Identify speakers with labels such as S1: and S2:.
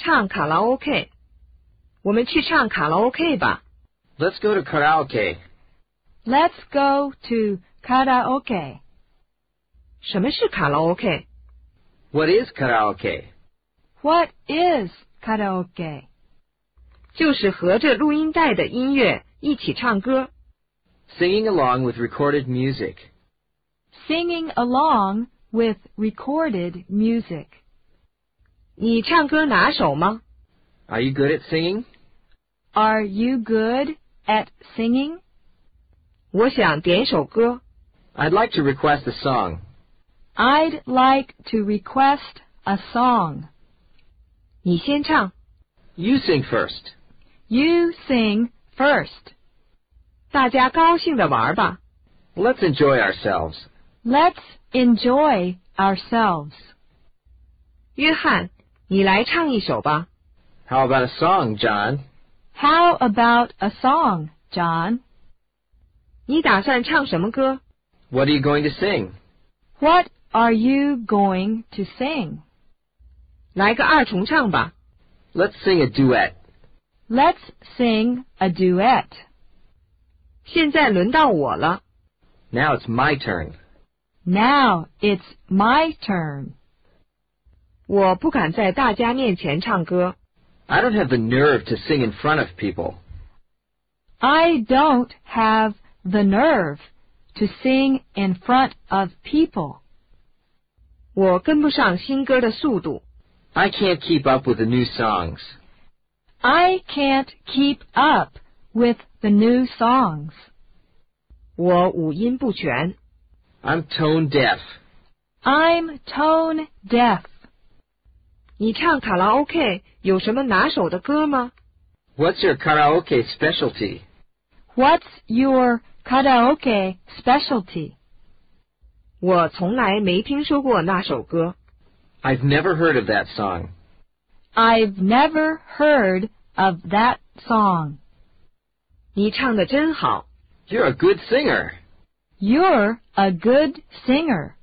S1: 唱卡拉 OK。我们去唱卡拉 OK 吧。
S2: Let's go to karaoke.
S3: Let's go to karaoke.
S1: 什么是卡拉 OK？
S2: What is karaoke?
S3: What is karaoke?
S1: 就是合着录音带的音乐一起唱歌。
S2: Singing along with recorded music.
S3: Singing along with recorded music.
S1: 你唱歌拿手吗？
S2: Are you good at singing?
S3: Are you good at singing?
S1: 我想点首歌。
S2: I'd like to request a song.
S3: I'd like to request a song.
S1: 你先唱。
S2: You sing first.
S3: You sing first.
S1: 大家高兴的玩吧。
S2: Let's enjoy ourselves.
S3: Let's enjoy ourselves.
S1: 约翰， 你来唱一首吧。
S2: How about a song, John?
S3: How about a song, John?
S1: 你打算唱什么歌？
S2: What are you going to sing?
S3: What are you going to sing?
S1: 来个二重唱吧。
S2: Let's sing a duet.
S3: Let's sing a duet.
S1: 现在轮到我了。
S2: Now it's my turn.
S3: Now it's my turn.
S1: 我不敢在大家面前唱歌。
S2: I don't have the nerve to sing in front of people.
S3: I don't have the nerve to sing in front of people.
S1: 我跟不上新歌的速度。
S2: I can't keep up with the new songs.
S3: I can't keep up with the new songs.
S1: 我五音不全。
S2: I'm tone deaf.
S3: I'm tone deaf.
S1: 你唱卡拉 OK 有什么拿手的歌吗？
S2: What's your karaoke specialty?
S3: What's your karaoke specialty?
S1: 我从来没听说过那首歌。
S2: I've never heard of that song.
S3: I've never heard of that song.
S1: 你唱的真好。
S2: You're a good singer.
S3: You're a good singer.